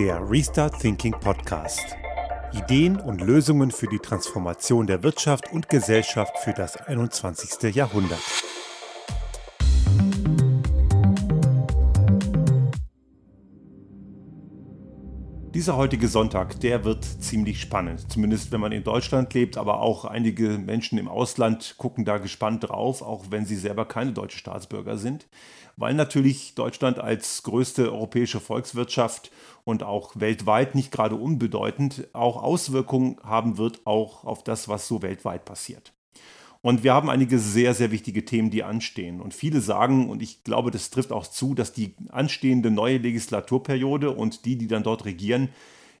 Der Restart Thinking Podcast. Ideen und Lösungen für die Transformation der Wirtschaft und Gesellschaft für das 21. Jahrhundert. Dieser heutige Sonntag, der wird ziemlich spannend. Zumindest wenn man in Deutschland lebt, aber auch einige Menschen im Ausland gucken da gespannt drauf, auch wenn sie selber keine deutsche Staatsbürger sind, weil natürlich Deutschland als größte europäische Volkswirtschaft und auch weltweit nicht gerade unbedeutend auch Auswirkungen haben wird, auch auf das, was so weltweit passiert. Und wir haben einige sehr, sehr wichtige Themen, die anstehen. Und viele sagen, und ich glaube, das trifft auch zu, dass die anstehende neue Legislaturperiode und die, die dann dort regieren,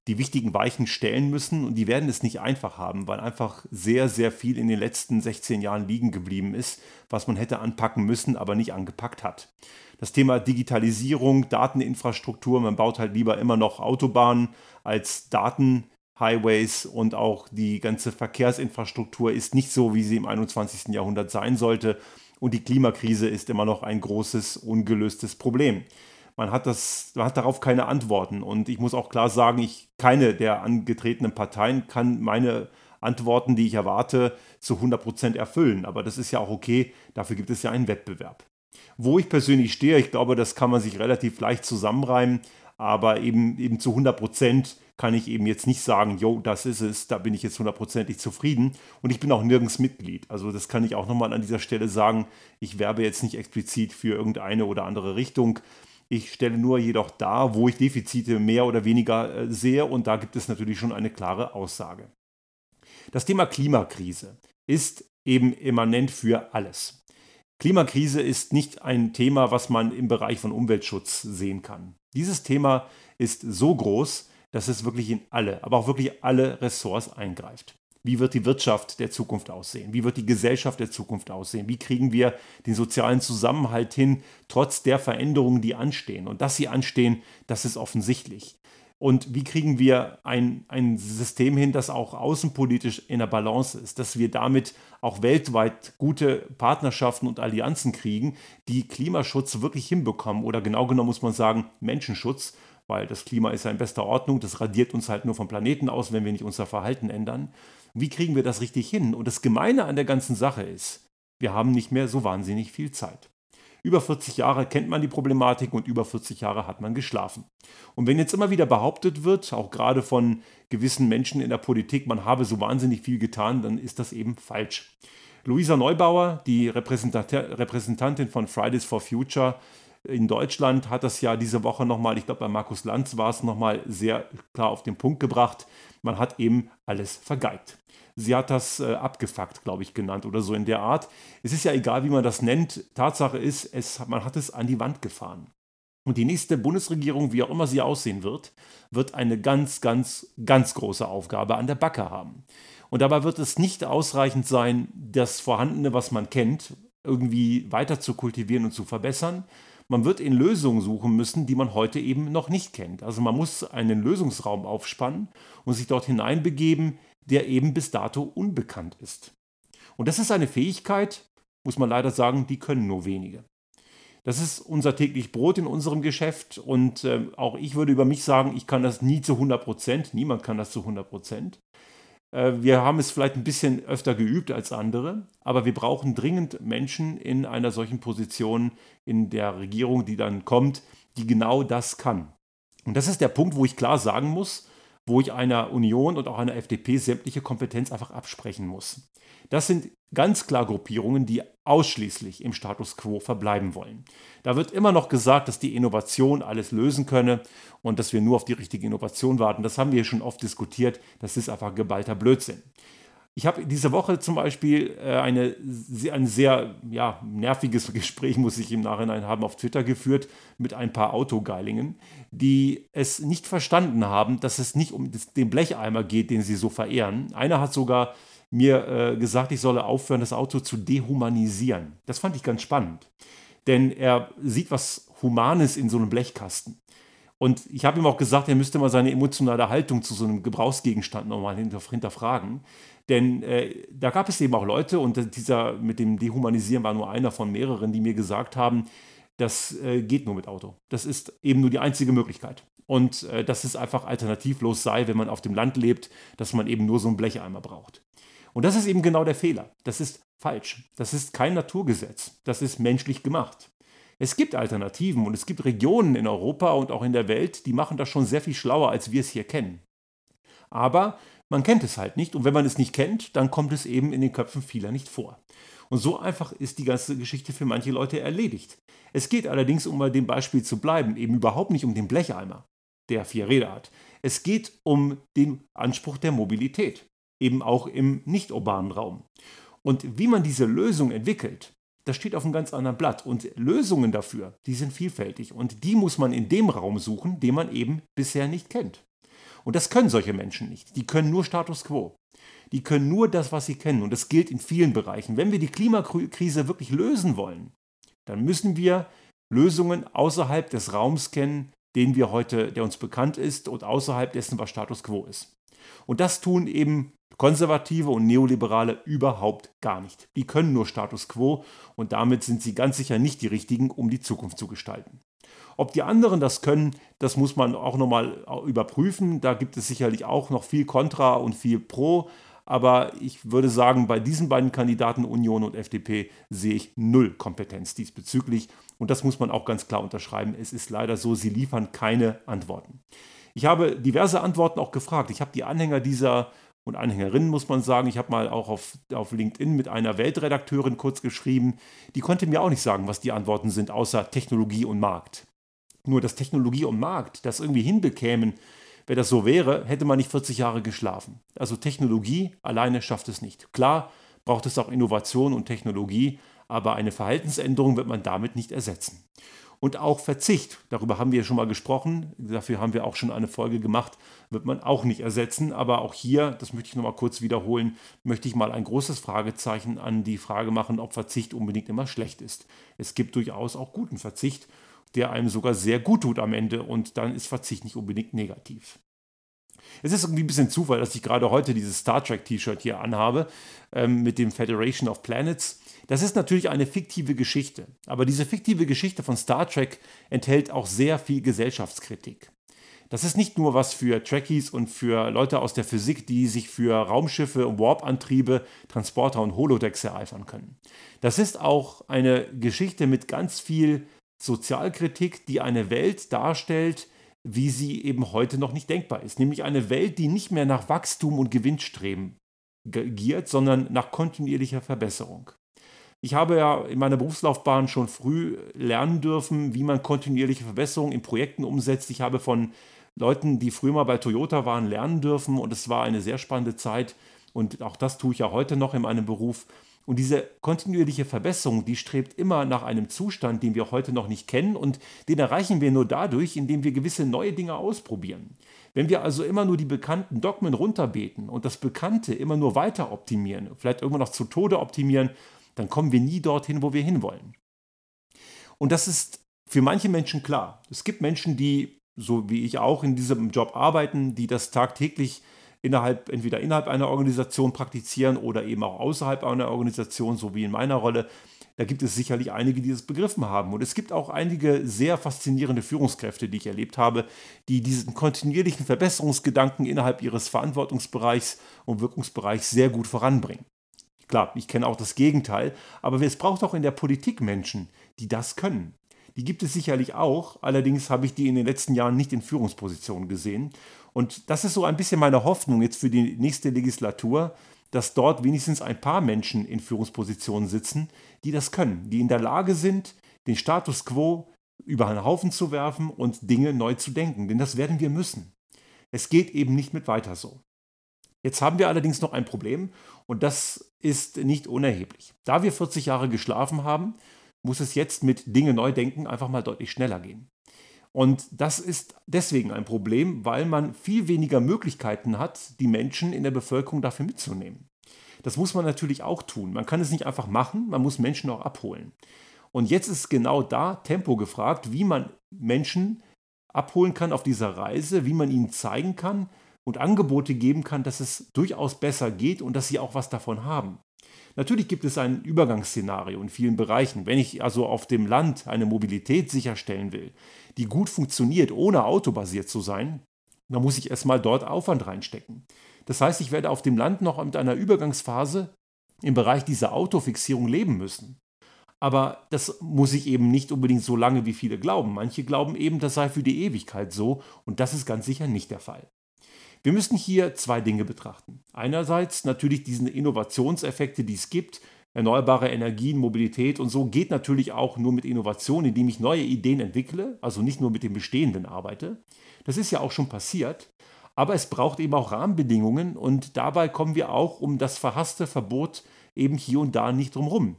die wichtigen Weichen stellen müssen. Und die werden es nicht einfach haben, weil einfach sehr, sehr viel in den letzten 16 Jahren liegen geblieben ist, was man hätte anpacken müssen, aber nicht angepackt hat. Das Thema Digitalisierung, Dateninfrastruktur, man baut halt lieber immer noch Autobahnen als Daten Highways und auch die ganze Verkehrsinfrastruktur ist nicht so, wie sie im 21. Jahrhundert sein sollte. Und die Klimakrise ist immer noch ein großes, ungelöstes Problem. Man hat, das, man hat darauf keine Antworten. Und ich muss auch klar sagen, ich, keine der angetretenen Parteien kann meine Antworten, die ich erwarte, zu 100% erfüllen. Aber das ist ja auch okay, dafür gibt es ja einen Wettbewerb. Wo ich persönlich stehe, ich glaube, das kann man sich relativ leicht zusammenreimen, aber eben, eben zu 100% kann ich eben jetzt nicht sagen, jo, das ist es, da bin ich jetzt hundertprozentig zufrieden. Und ich bin auch nirgends Mitglied. Also das kann ich auch nochmal an dieser Stelle sagen. Ich werbe jetzt nicht explizit für irgendeine oder andere Richtung. Ich stelle nur jedoch dar, wo ich Defizite mehr oder weniger äh, sehe und da gibt es natürlich schon eine klare Aussage. Das Thema Klimakrise ist eben immanent für alles. Klimakrise ist nicht ein Thema, was man im Bereich von Umweltschutz sehen kann. Dieses Thema ist so groß, dass es wirklich in alle, aber auch wirklich alle Ressorts eingreift. Wie wird die Wirtschaft der Zukunft aussehen? Wie wird die Gesellschaft der Zukunft aussehen? Wie kriegen wir den sozialen Zusammenhalt hin, trotz der Veränderungen, die anstehen? Und dass sie anstehen, das ist offensichtlich. Und wie kriegen wir ein, ein System hin, das auch außenpolitisch in der Balance ist, dass wir damit auch weltweit gute Partnerschaften und Allianzen kriegen, die Klimaschutz wirklich hinbekommen oder genau genommen muss man sagen Menschenschutz weil das Klima ist ja in bester Ordnung, das radiert uns halt nur vom Planeten aus, wenn wir nicht unser Verhalten ändern. Wie kriegen wir das richtig hin? Und das Gemeine an der ganzen Sache ist, wir haben nicht mehr so wahnsinnig viel Zeit. Über 40 Jahre kennt man die Problematik und über 40 Jahre hat man geschlafen. Und wenn jetzt immer wieder behauptet wird, auch gerade von gewissen Menschen in der Politik, man habe so wahnsinnig viel getan, dann ist das eben falsch. Luisa Neubauer, die Repräsentantin von Fridays for Future, in Deutschland hat das ja diese Woche nochmal, ich glaube bei Markus Lanz war es nochmal sehr klar auf den Punkt gebracht. Man hat eben alles vergeigt. Sie hat das äh, abgefuckt, glaube ich, genannt oder so in der Art. Es ist ja egal, wie man das nennt. Tatsache ist, es, man hat es an die Wand gefahren. Und die nächste Bundesregierung, wie auch immer sie aussehen wird, wird eine ganz, ganz, ganz große Aufgabe an der Backe haben. Und dabei wird es nicht ausreichend sein, das Vorhandene, was man kennt, irgendwie weiter zu kultivieren und zu verbessern, man wird in Lösungen suchen müssen, die man heute eben noch nicht kennt. Also man muss einen Lösungsraum aufspannen und sich dort hineinbegeben, der eben bis dato unbekannt ist. Und das ist eine Fähigkeit, muss man leider sagen, die können nur wenige. Das ist unser täglich Brot in unserem Geschäft und äh, auch ich würde über mich sagen, ich kann das nie zu 100 Prozent, niemand kann das zu 100 Prozent. Äh, wir haben es vielleicht ein bisschen öfter geübt als andere, aber wir brauchen dringend Menschen in einer solchen Position in der Regierung, die dann kommt, die genau das kann. Und das ist der Punkt, wo ich klar sagen muss, wo ich einer Union und auch einer FDP sämtliche Kompetenz einfach absprechen muss. Das sind ganz klar Gruppierungen, die ausschließlich im Status quo verbleiben wollen. Da wird immer noch gesagt, dass die Innovation alles lösen könne und dass wir nur auf die richtige Innovation warten. Das haben wir schon oft diskutiert. Das ist einfach geballter Blödsinn. Ich habe diese Woche zum Beispiel äh, eine, ein sehr ja, nerviges Gespräch, muss ich im Nachhinein haben, auf Twitter geführt mit ein paar Autogeilingen, die es nicht verstanden haben, dass es nicht um den Blecheimer geht, den sie so verehren. Einer hat sogar mir äh, gesagt, ich solle aufhören, das Auto zu dehumanisieren. Das fand ich ganz spannend. Denn er sieht was Humanes in so einem Blechkasten. Und ich habe ihm auch gesagt, er müsste mal seine emotionale Haltung zu so einem Gebrauchsgegenstand nochmal hinterfragen. Denn äh, da gab es eben auch Leute, und dieser mit dem Dehumanisieren war nur einer von mehreren, die mir gesagt haben, das äh, geht nur mit Auto. Das ist eben nur die einzige Möglichkeit. und äh, dass es einfach alternativlos sei, wenn man auf dem Land lebt, dass man eben nur so einen Blecheimer braucht. Und das ist eben genau der Fehler. Das ist falsch. Das ist kein Naturgesetz. Das ist menschlich gemacht. Es gibt Alternativen und es gibt Regionen in Europa und auch in der Welt, die machen das schon sehr viel schlauer, als wir es hier kennen. Aber man kennt es halt nicht und wenn man es nicht kennt, dann kommt es eben in den Köpfen vieler nicht vor. Und so einfach ist die ganze Geschichte für manche Leute erledigt. Es geht allerdings, um bei dem Beispiel zu bleiben, eben überhaupt nicht um den Blecheimer, der vier Räder hat. Es geht um den Anspruch der Mobilität, eben auch im nicht urbanen Raum. Und wie man diese Lösung entwickelt, das steht auf einem ganz anderen Blatt. Und Lösungen dafür, die sind vielfältig. Und die muss man in dem Raum suchen, den man eben bisher nicht kennt. Und das können solche Menschen nicht. Die können nur Status quo. Die können nur das, was sie kennen. Und das gilt in vielen Bereichen. Wenn wir die Klimakrise wirklich lösen wollen, dann müssen wir Lösungen außerhalb des Raums kennen, den wir heute, der uns bekannt ist und außerhalb dessen, was Status quo ist. Und das tun eben Konservative und Neoliberale überhaupt gar nicht. Die können nur Status quo und damit sind sie ganz sicher nicht die richtigen, um die Zukunft zu gestalten. Ob die anderen das können, das muss man auch nochmal überprüfen. Da gibt es sicherlich auch noch viel Kontra und viel Pro. Aber ich würde sagen, bei diesen beiden Kandidaten, Union und FDP, sehe ich null Kompetenz diesbezüglich. Und das muss man auch ganz klar unterschreiben. Es ist leider so, sie liefern keine Antworten. Ich habe diverse Antworten auch gefragt. Ich habe die Anhänger dieser und Anhängerinnen, muss man sagen. Ich habe mal auch auf, auf LinkedIn mit einer Weltredakteurin kurz geschrieben. Die konnte mir auch nicht sagen, was die Antworten sind, außer Technologie und Markt. Nur, dass Technologie und Markt das irgendwie hinbekämen, wenn das so wäre, hätte man nicht 40 Jahre geschlafen. Also Technologie alleine schafft es nicht. Klar braucht es auch Innovation und Technologie, aber eine Verhaltensänderung wird man damit nicht ersetzen. Und auch Verzicht, darüber haben wir schon mal gesprochen, dafür haben wir auch schon eine Folge gemacht, wird man auch nicht ersetzen. Aber auch hier, das möchte ich nochmal kurz wiederholen, möchte ich mal ein großes Fragezeichen an die Frage machen, ob Verzicht unbedingt immer schlecht ist. Es gibt durchaus auch guten Verzicht der einem sogar sehr gut tut am Ende und dann ist Verzicht nicht unbedingt negativ. Es ist irgendwie ein bisschen Zufall, dass ich gerade heute dieses Star Trek T-Shirt hier anhabe ähm, mit dem Federation of Planets. Das ist natürlich eine fiktive Geschichte, aber diese fiktive Geschichte von Star Trek enthält auch sehr viel Gesellschaftskritik. Das ist nicht nur was für Trekkies und für Leute aus der Physik, die sich für Raumschiffe, Warp-Antriebe, Transporter und Holodecks ereifern können. Das ist auch eine Geschichte mit ganz viel Sozialkritik, die eine Welt darstellt, wie sie eben heute noch nicht denkbar ist. Nämlich eine Welt, die nicht mehr nach Wachstum und Gewinnstreben giert, sondern nach kontinuierlicher Verbesserung. Ich habe ja in meiner Berufslaufbahn schon früh lernen dürfen, wie man kontinuierliche Verbesserungen in Projekten umsetzt. Ich habe von Leuten, die früher mal bei Toyota waren, lernen dürfen und es war eine sehr spannende Zeit und auch das tue ich ja heute noch in meinem Beruf. Und diese kontinuierliche Verbesserung, die strebt immer nach einem Zustand, den wir heute noch nicht kennen und den erreichen wir nur dadurch, indem wir gewisse neue Dinge ausprobieren. Wenn wir also immer nur die bekannten Dogmen runterbeten und das Bekannte immer nur weiter optimieren, vielleicht irgendwann noch zu Tode optimieren, dann kommen wir nie dorthin, wo wir hinwollen. Und das ist für manche Menschen klar. Es gibt Menschen, die, so wie ich auch, in diesem Job arbeiten, die das tagtäglich innerhalb, entweder innerhalb einer Organisation praktizieren oder eben auch außerhalb einer Organisation, so wie in meiner Rolle. Da gibt es sicherlich einige, die das begriffen haben. Und es gibt auch einige sehr faszinierende Führungskräfte, die ich erlebt habe, die diesen kontinuierlichen Verbesserungsgedanken innerhalb ihres Verantwortungsbereichs und Wirkungsbereichs sehr gut voranbringen. Klar, ich kenne auch das Gegenteil, aber es braucht auch in der Politik Menschen, die das können. Die gibt es sicherlich auch, allerdings habe ich die in den letzten Jahren nicht in Führungspositionen gesehen. Und das ist so ein bisschen meine Hoffnung jetzt für die nächste Legislatur, dass dort wenigstens ein paar Menschen in Führungspositionen sitzen, die das können, die in der Lage sind, den Status quo über einen Haufen zu werfen und Dinge neu zu denken. Denn das werden wir müssen. Es geht eben nicht mit weiter so. Jetzt haben wir allerdings noch ein Problem und das ist nicht unerheblich. Da wir 40 Jahre geschlafen haben, muss es jetzt mit Dinge neu denken einfach mal deutlich schneller gehen. Und das ist deswegen ein Problem, weil man viel weniger Möglichkeiten hat, die Menschen in der Bevölkerung dafür mitzunehmen. Das muss man natürlich auch tun. Man kann es nicht einfach machen, man muss Menschen auch abholen. Und jetzt ist genau da Tempo gefragt, wie man Menschen abholen kann auf dieser Reise, wie man ihnen zeigen kann und Angebote geben kann, dass es durchaus besser geht und dass sie auch was davon haben. Natürlich gibt es ein Übergangsszenario in vielen Bereichen. Wenn ich also auf dem Land eine Mobilität sicherstellen will, die gut funktioniert, ohne autobasiert zu sein, dann muss ich erstmal dort Aufwand reinstecken. Das heißt, ich werde auf dem Land noch mit einer Übergangsphase im Bereich dieser Autofixierung leben müssen. Aber das muss ich eben nicht unbedingt so lange, wie viele glauben. Manche glauben eben, das sei für die Ewigkeit so und das ist ganz sicher nicht der Fall. Wir müssen hier zwei Dinge betrachten. Einerseits natürlich diese Innovationseffekte, die es gibt, erneuerbare Energien, Mobilität und so geht natürlich auch nur mit Innovation, indem ich neue Ideen entwickle, also nicht nur mit dem Bestehenden arbeite. Das ist ja auch schon passiert. Aber es braucht eben auch Rahmenbedingungen und dabei kommen wir auch um das verhasste Verbot eben hier und da nicht drumherum.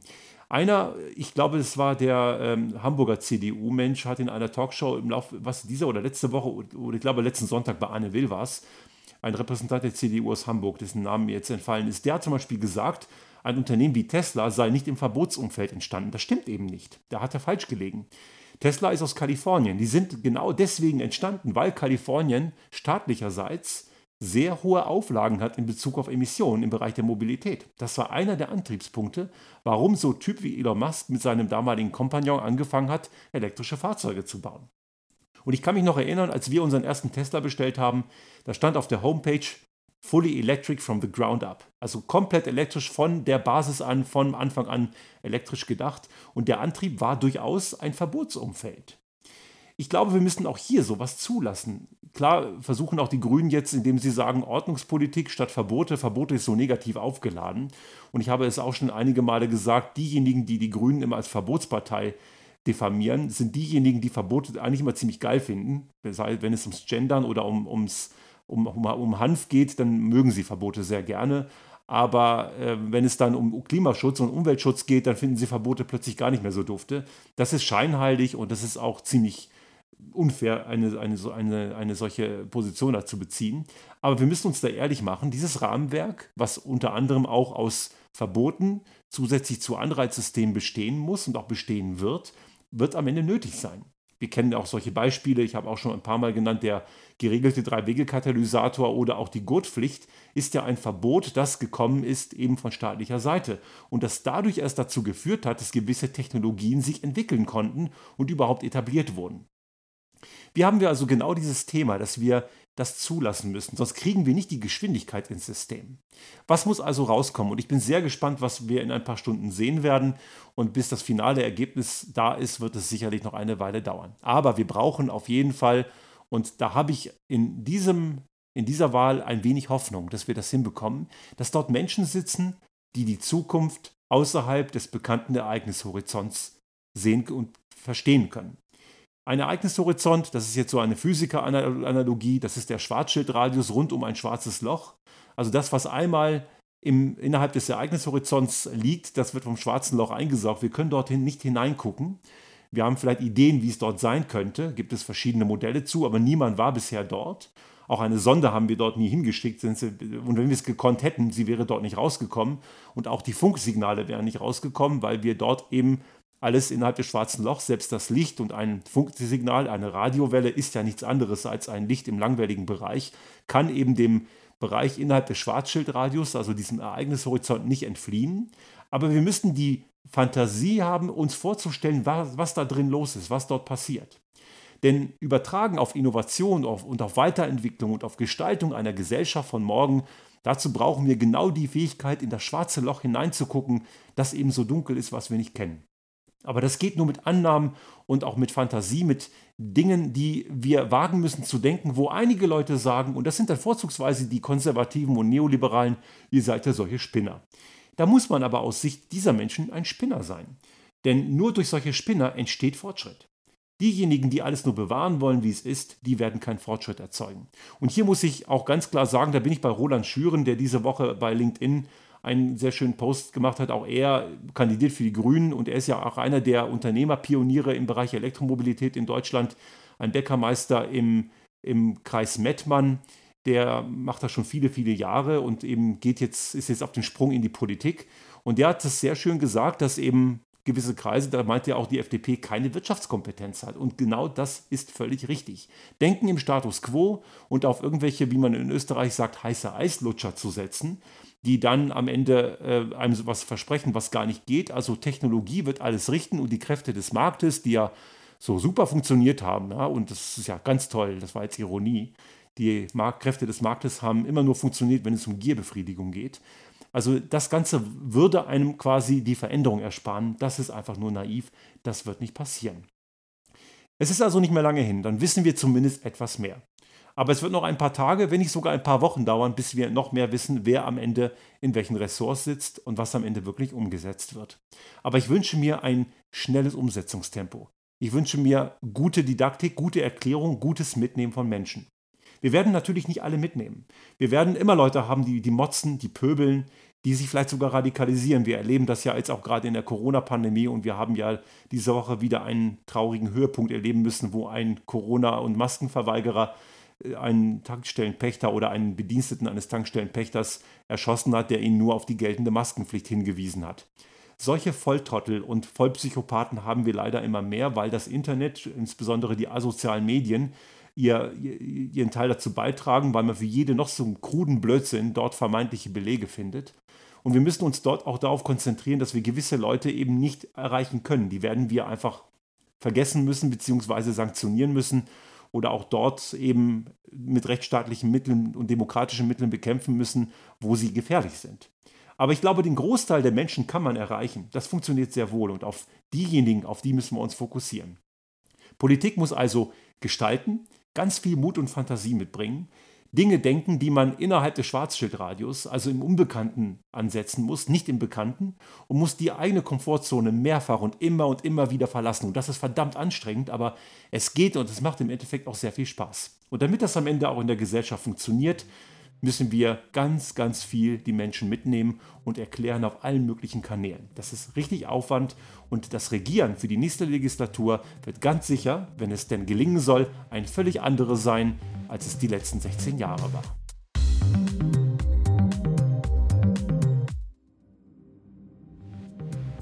Einer, ich glaube, es war der ähm, Hamburger CDU-Mensch, hat in einer Talkshow im Laufe, was dieser oder letzte Woche, oder ich glaube letzten Sonntag bei Anne Will war es, ein Repräsentant der CDU aus Hamburg, dessen Namen mir jetzt entfallen ist, der hat zum Beispiel gesagt, ein Unternehmen wie Tesla sei nicht im Verbotsumfeld entstanden. Das stimmt eben nicht. Da hat er falsch gelegen. Tesla ist aus Kalifornien. Die sind genau deswegen entstanden, weil Kalifornien staatlicherseits sehr hohe Auflagen hat in Bezug auf Emissionen im Bereich der Mobilität. Das war einer der Antriebspunkte, warum so Typ wie Elon Musk mit seinem damaligen Kompagnon angefangen hat, elektrische Fahrzeuge zu bauen. Und ich kann mich noch erinnern, als wir unseren ersten Tesla bestellt haben, da stand auf der Homepage Fully Electric from the ground up. Also komplett elektrisch von der Basis an, von Anfang an elektrisch gedacht. Und der Antrieb war durchaus ein Verbotsumfeld. Ich glaube, wir müssen auch hier sowas zulassen. Klar versuchen auch die Grünen jetzt, indem sie sagen, Ordnungspolitik statt Verbote. Verbote ist so negativ aufgeladen. Und ich habe es auch schon einige Male gesagt, diejenigen, die die Grünen immer als Verbotspartei diffamieren, sind diejenigen, die Verbote eigentlich immer ziemlich geil finden. Wenn es ums Gendern oder um, ums, um, um, um Hanf geht, dann mögen sie Verbote sehr gerne. Aber äh, wenn es dann um Klimaschutz und Umweltschutz geht, dann finden sie Verbote plötzlich gar nicht mehr so dufte. Das ist scheinheilig und das ist auch ziemlich unfair, eine, eine, eine, eine solche Position dazu beziehen. Aber wir müssen uns da ehrlich machen, dieses Rahmenwerk, was unter anderem auch aus Verboten zusätzlich zu Anreizsystemen bestehen muss und auch bestehen wird, wird am Ende nötig sein. Wir kennen auch solche Beispiele, ich habe auch schon ein paar Mal genannt, der geregelte Drei-Wege-Katalysator oder auch die Gurtpflicht ist ja ein Verbot, das gekommen ist eben von staatlicher Seite und das dadurch erst dazu geführt hat, dass gewisse Technologien sich entwickeln konnten und überhaupt etabliert wurden. Wir haben wir also genau dieses Thema, dass wir das zulassen müssen, sonst kriegen wir nicht die Geschwindigkeit ins System. Was muss also rauskommen? Und ich bin sehr gespannt, was wir in ein paar Stunden sehen werden. Und bis das finale Ergebnis da ist, wird es sicherlich noch eine Weile dauern. Aber wir brauchen auf jeden Fall, und da habe ich in, diesem, in dieser Wahl ein wenig Hoffnung, dass wir das hinbekommen, dass dort Menschen sitzen, die die Zukunft außerhalb des bekannten Ereignishorizonts sehen und verstehen können. Ein Ereignishorizont, das ist jetzt so eine Physiker-Analogie, das ist der Schwarzschildradius rund um ein schwarzes Loch. Also das, was einmal im, innerhalb des Ereignishorizonts liegt, das wird vom schwarzen Loch eingesaugt. Wir können dorthin nicht hineingucken. Wir haben vielleicht Ideen, wie es dort sein könnte, gibt es verschiedene Modelle zu, aber niemand war bisher dort. Auch eine Sonde haben wir dort nie hingeschickt. Und wenn wir es gekonnt hätten, sie wäre dort nicht rausgekommen. Und auch die Funksignale wären nicht rausgekommen, weil wir dort eben alles innerhalb des schwarzen Lochs, selbst das Licht und ein Funksignal, eine Radiowelle ist ja nichts anderes als ein Licht im langwelligen Bereich, kann eben dem Bereich innerhalb des Schwarzschildradius, also diesem Ereignishorizont, nicht entfliehen. Aber wir müssten die Fantasie haben, uns vorzustellen, was, was da drin los ist, was dort passiert. Denn übertragen auf Innovation und auf Weiterentwicklung und auf Gestaltung einer Gesellschaft von morgen, dazu brauchen wir genau die Fähigkeit, in das schwarze Loch hineinzugucken, das eben so dunkel ist, was wir nicht kennen. Aber das geht nur mit Annahmen und auch mit Fantasie, mit Dingen, die wir wagen müssen zu denken, wo einige Leute sagen, und das sind dann vorzugsweise die Konservativen und Neoliberalen, ihr seid ja solche Spinner. Da muss man aber aus Sicht dieser Menschen ein Spinner sein. Denn nur durch solche Spinner entsteht Fortschritt. Diejenigen, die alles nur bewahren wollen, wie es ist, die werden keinen Fortschritt erzeugen. Und hier muss ich auch ganz klar sagen, da bin ich bei Roland Schüren, der diese Woche bei LinkedIn einen sehr schönen Post gemacht hat. Auch er kandidiert für die Grünen und er ist ja auch einer der Unternehmerpioniere im Bereich Elektromobilität in Deutschland. Ein Bäckermeister im, im Kreis Mettmann. Der macht das schon viele, viele Jahre und eben geht jetzt, ist jetzt auf den Sprung in die Politik. Und der hat das sehr schön gesagt, dass eben gewisse Kreise, da meint ja auch die FDP, keine Wirtschaftskompetenz hat. Und genau das ist völlig richtig. Denken im Status quo und auf irgendwelche, wie man in Österreich sagt, heiße Eislutscher zu setzen, die dann am Ende äh, einem sowas versprechen, was gar nicht geht. Also Technologie wird alles richten und die Kräfte des Marktes, die ja so super funktioniert haben, ja, und das ist ja ganz toll, das war jetzt Ironie, die Marktkräfte des Marktes haben immer nur funktioniert, wenn es um Gierbefriedigung geht. Also das Ganze würde einem quasi die Veränderung ersparen. Das ist einfach nur naiv. Das wird nicht passieren. Es ist also nicht mehr lange hin. Dann wissen wir zumindest etwas mehr. Aber es wird noch ein paar Tage, wenn nicht sogar ein paar Wochen dauern, bis wir noch mehr wissen, wer am Ende in welchen Ressorts sitzt und was am Ende wirklich umgesetzt wird. Aber ich wünsche mir ein schnelles Umsetzungstempo. Ich wünsche mir gute Didaktik, gute Erklärung, gutes Mitnehmen von Menschen. Wir werden natürlich nicht alle mitnehmen. Wir werden immer Leute haben, die, die motzen, die pöbeln, die sich vielleicht sogar radikalisieren. Wir erleben das ja jetzt auch gerade in der Corona-Pandemie und wir haben ja diese Woche wieder einen traurigen Höhepunkt erleben müssen, wo ein Corona- und Maskenverweigerer einen Tankstellenpächter oder einen Bediensteten eines Tankstellenpächters erschossen hat, der ihn nur auf die geltende Maskenpflicht hingewiesen hat. Solche Volltrottel und Vollpsychopathen haben wir leider immer mehr, weil das Internet, insbesondere die asozialen Medien, ihr, ihren Teil dazu beitragen, weil man für jede noch so kruden Blödsinn dort vermeintliche Belege findet. Und wir müssen uns dort auch darauf konzentrieren, dass wir gewisse Leute eben nicht erreichen können. Die werden wir einfach vergessen müssen bzw. sanktionieren müssen oder auch dort eben mit rechtsstaatlichen Mitteln und demokratischen Mitteln bekämpfen müssen, wo sie gefährlich sind. Aber ich glaube, den Großteil der Menschen kann man erreichen. Das funktioniert sehr wohl und auf diejenigen, auf die müssen wir uns fokussieren. Politik muss also gestalten, ganz viel Mut und Fantasie mitbringen, Dinge denken, die man innerhalb des Schwarzschildradius, also im Unbekannten, ansetzen muss, nicht im Bekannten, und muss die eigene Komfortzone mehrfach und immer und immer wieder verlassen. Und das ist verdammt anstrengend, aber es geht und es macht im Endeffekt auch sehr viel Spaß. Und damit das am Ende auch in der Gesellschaft funktioniert, müssen wir ganz, ganz viel die Menschen mitnehmen und erklären auf allen möglichen Kanälen. Das ist richtig Aufwand und das Regieren für die nächste Legislatur wird ganz sicher, wenn es denn gelingen soll, ein völlig anderes sein, als es die letzten 16 Jahre war.